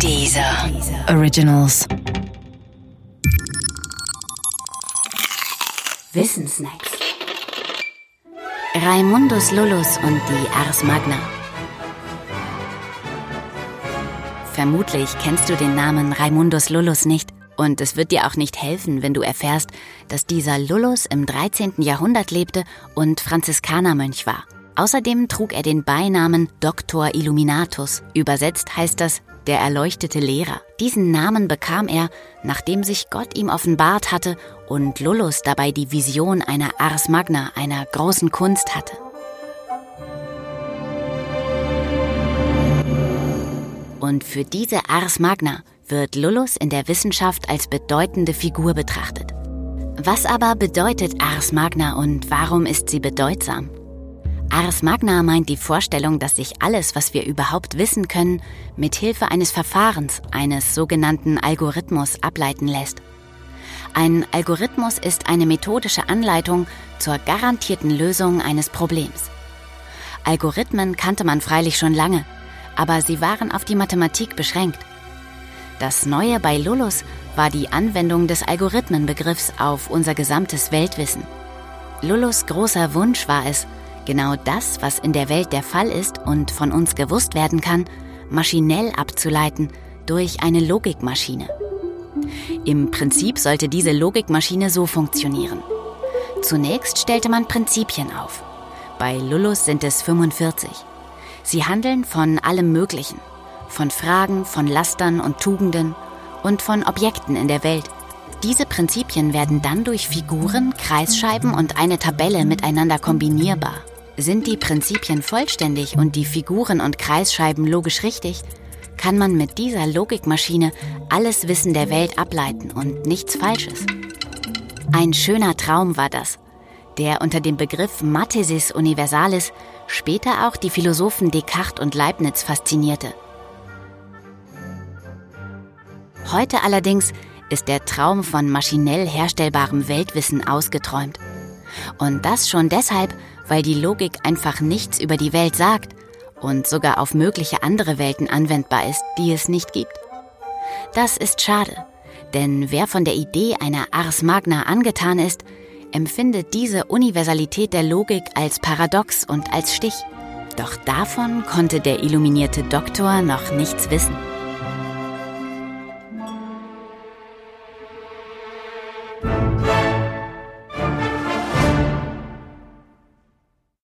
Dieser Originals. Wissensnacks. Raimundus Lullus und die Ars Magna. Vermutlich kennst du den Namen Raimundus Lullus nicht. Und es wird dir auch nicht helfen, wenn du erfährst, dass dieser Lullus im 13. Jahrhundert lebte und Franziskanermönch war. Außerdem trug er den Beinamen Doctor Illuminatus. Übersetzt heißt das der erleuchtete Lehrer. Diesen Namen bekam er, nachdem sich Gott ihm offenbart hatte und Lullus dabei die Vision einer Ars Magna, einer großen Kunst hatte. Und für diese Ars Magna wird Lullus in der Wissenschaft als bedeutende Figur betrachtet. Was aber bedeutet Ars Magna und warum ist sie bedeutsam? Ars Magna meint die Vorstellung, dass sich alles, was wir überhaupt wissen können, mit Hilfe eines Verfahrens, eines sogenannten Algorithmus ableiten lässt. Ein Algorithmus ist eine methodische Anleitung zur garantierten Lösung eines Problems. Algorithmen kannte man freilich schon lange, aber sie waren auf die Mathematik beschränkt. Das Neue bei Lullus war die Anwendung des Algorithmenbegriffs auf unser gesamtes Weltwissen. Lullus großer Wunsch war es, genau das, was in der Welt der Fall ist und von uns gewusst werden kann, maschinell abzuleiten durch eine Logikmaschine. Im Prinzip sollte diese Logikmaschine so funktionieren. Zunächst stellte man Prinzipien auf. Bei Lullus sind es 45. Sie handeln von allem Möglichen, von Fragen, von Lastern und Tugenden und von Objekten in der Welt. Diese Prinzipien werden dann durch Figuren, Kreisscheiben und eine Tabelle miteinander kombinierbar. Sind die Prinzipien vollständig und die Figuren und Kreisscheiben logisch richtig, kann man mit dieser Logikmaschine alles Wissen der Welt ableiten und nichts Falsches. Ein schöner Traum war das, der unter dem Begriff Mathesis Universalis später auch die Philosophen Descartes und Leibniz faszinierte. Heute allerdings ist der Traum von maschinell herstellbarem Weltwissen ausgeträumt. Und das schon deshalb, weil die Logik einfach nichts über die Welt sagt und sogar auf mögliche andere Welten anwendbar ist, die es nicht gibt. Das ist schade, denn wer von der Idee einer Ars Magna angetan ist, empfindet diese Universalität der Logik als paradox und als Stich. Doch davon konnte der illuminierte Doktor noch nichts wissen.